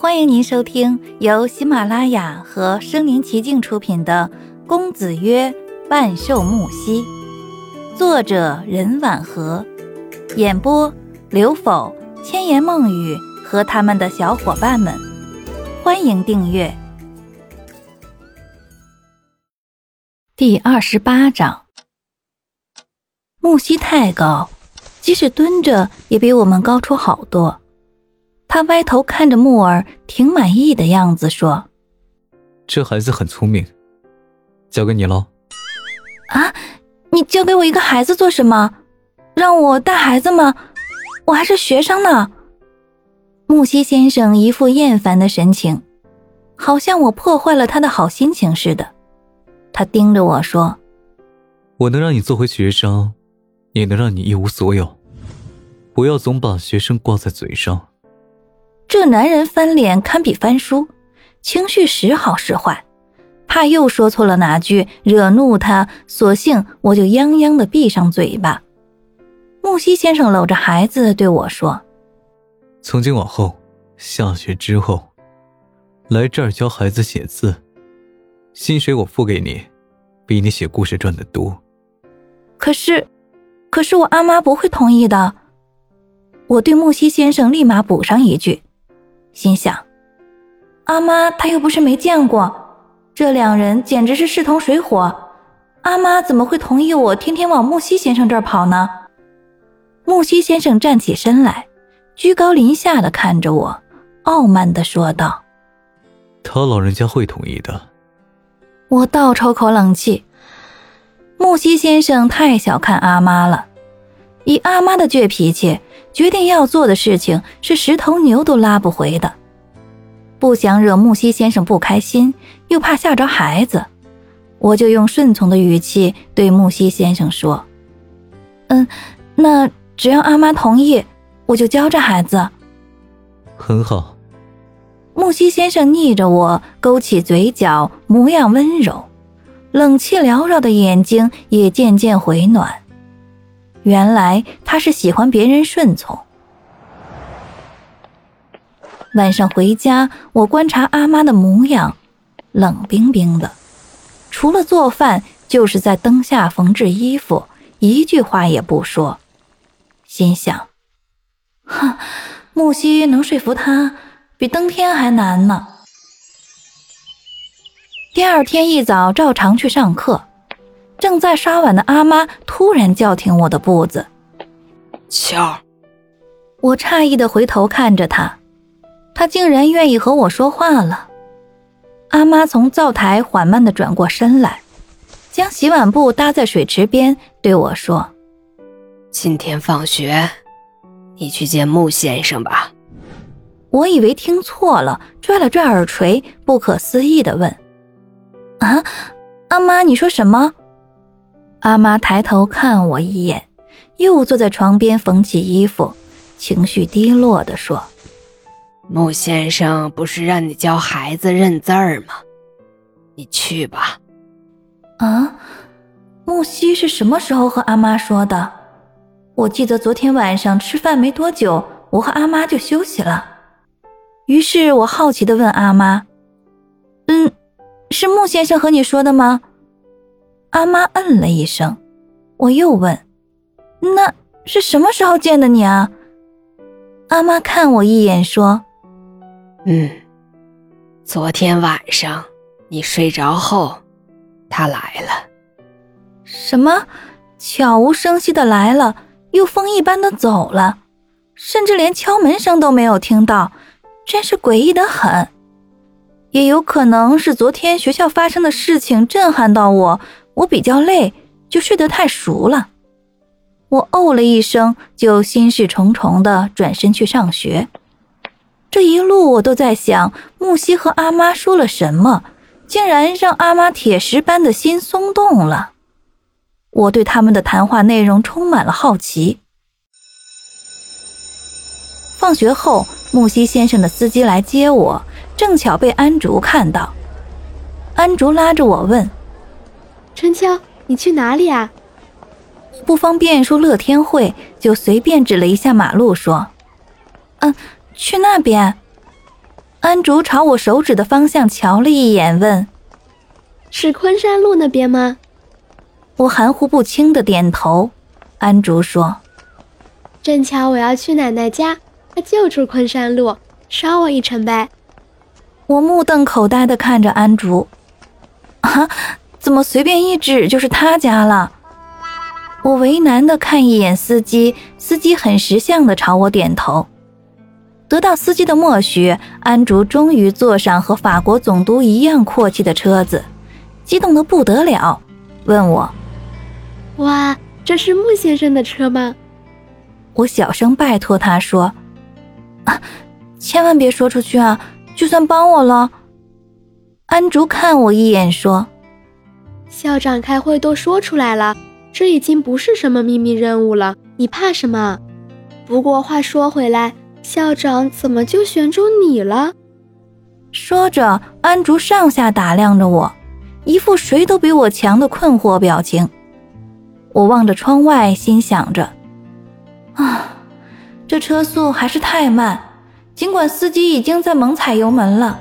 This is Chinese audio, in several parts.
欢迎您收听由喜马拉雅和声临其境出品的《公子曰万寿木兮》，作者任婉和，演播刘否、千言梦语和他们的小伙伴们。欢迎订阅。第二十八章，木兮太高，即使蹲着也比我们高出好多。他歪头看着木耳，挺满意的样子，说：“这孩子很聪明，交给你喽。”啊，你交给我一个孩子做什么？让我带孩子吗？我还是学生呢。木西先生一副厌烦的神情，好像我破坏了他的好心情似的。他盯着我说：“我能让你做回学生，也能让你一无所有。不要总把学生挂在嘴上。”这男人翻脸堪比翻书，情绪时好时坏，怕又说错了哪句惹怒他，索性我就泱泱的闭上嘴巴。木西先生搂着孩子对我说：“从今往后，下学之后，来这儿教孩子写字，薪水我付给你，比你写故事赚的多。”可是，可是我阿妈不会同意的。我对木西先生立马补上一句。心想，阿妈她又不是没见过，这两人简直是势同水火，阿妈怎么会同意我天天往木西先生这儿跑呢？木西先生站起身来，居高临下的看着我，傲慢的说道：“他老人家会同意的。”我倒抽口冷气，木西先生太小看阿妈了，以阿妈的倔脾气。决定要做的事情是十头牛都拉不回的，不想惹木西先生不开心，又怕吓着孩子，我就用顺从的语气对木西先生说：“嗯，那只要阿妈同意，我就教这孩子。”很好。木西先生逆着我，勾起嘴角，模样温柔，冷气缭绕的眼睛也渐渐回暖。原来他是喜欢别人顺从。晚上回家，我观察阿妈的模样，冷冰冰的，除了做饭就是在灯下缝制衣服，一句话也不说。心想：哼，木西能说服他，比登天还难呢。第二天一早，照常去上课。正在刷碗的阿妈突然叫停我的步子，巧。我诧异的回头看着他，他竟然愿意和我说话了。阿妈从灶台缓慢的转过身来，将洗碗布搭在水池边，对我说：“今天放学，你去见穆先生吧。”我以为听错了，拽了拽耳垂，不可思议的问：“啊，阿妈，你说什么？”阿妈抬头看我一眼，又坐在床边缝起衣服，情绪低落地说：“穆先生不是让你教孩子认字儿吗？你去吧。”啊，木西是什么时候和阿妈说的？我记得昨天晚上吃饭没多久，我和阿妈就休息了。于是我好奇地问阿妈：“嗯，是穆先生和你说的吗？”阿妈嗯了一声，我又问：“那是什么时候见的你啊？”阿妈看我一眼说：“嗯，昨天晚上你睡着后，他来了。”什么？悄无声息的来了，又风一般的走了，甚至连敲门声都没有听到，真是诡异的很。也有可能是昨天学校发生的事情震撼到我。我比较累，就睡得太熟了。我哦了一声，就心事重重的转身去上学。这一路我都在想，木西和阿妈说了什么，竟然让阿妈铁石般的心松动了。我对他们的谈话内容充满了好奇。放学后，木西先生的司机来接我，正巧被安竹看到。安竹拉着我问。春秋，你去哪里啊？不方便说乐天会，就随便指了一下马路，说：“嗯，去那边。”安竹朝我手指的方向瞧了一眼，问：“是昆山路那边吗？”我含糊不清的点头。安竹说：“正巧我要去奶奶家，她就住昆山路，捎我一程呗。”我目瞪口呆的看着安竹，啊，怎么随便一指就是他家了？我为难的看一眼司机，司机很识相的朝我点头。得到司机的默许，安竹终于坐上和法国总督一样阔气的车子，激动的不得了，问我：“哇！”这是穆先生的车吗？我小声拜托他说：“啊，千万别说出去啊！就算帮我了。”安竹看我一眼说：“校长开会都说出来了，这已经不是什么秘密任务了，你怕什么？不过话说回来，校长怎么就选中你了？”说着，安竹上下打量着我，一副谁都比我强的困惑表情。我望着窗外，心想着：“啊，这车速还是太慢。”尽管司机已经在猛踩油门了，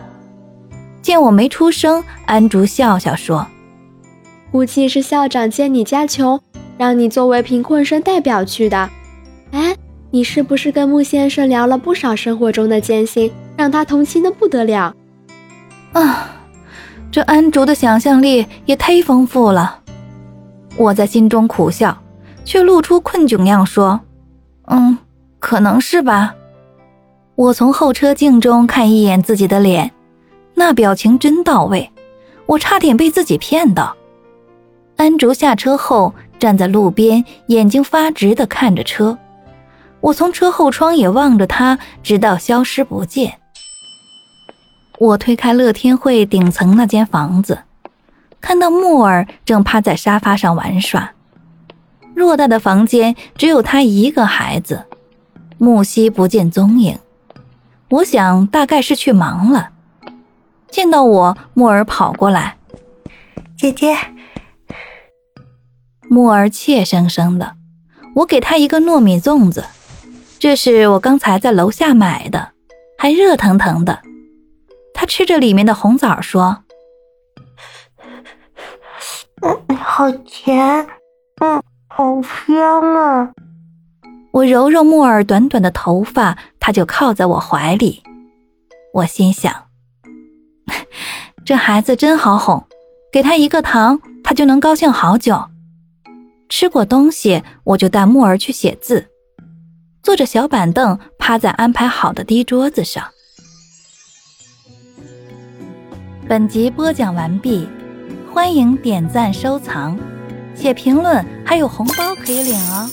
见我没出声，安竹笑笑说：“估计是校长见你家穷，让你作为贫困生代表去的。哎，你是不是跟穆先生聊了不少生活中的艰辛，让他同情的不得了？”啊，这安竹的想象力也忒丰富了。我在心中苦笑，却露出困窘样说：“嗯，可能是吧。”我从后车镜中看一眼自己的脸，那表情真到位，我差点被自己骗到。安竹下车后站在路边，眼睛发直地看着车。我从车后窗也望着他，直到消失不见。我推开乐天汇顶层那间房子。看到木耳正趴在沙发上玩耍，偌大的房间只有他一个孩子，木西不见踪影。我想大概是去忙了。见到我，木耳跑过来，姐姐。木耳怯生生的，我给他一个糯米粽子，这是我刚才在楼下买的，还热腾腾的。他吃着里面的红枣说。嗯，好甜，嗯，好香啊！我揉揉木耳短短的头发，他就靠在我怀里。我心想，这孩子真好哄，给他一个糖，他就能高兴好久。吃过东西，我就带木儿去写字，坐着小板凳，趴在安排好的低桌子上。本集播讲完毕。欢迎点赞、收藏、写评论，还有红包可以领哦！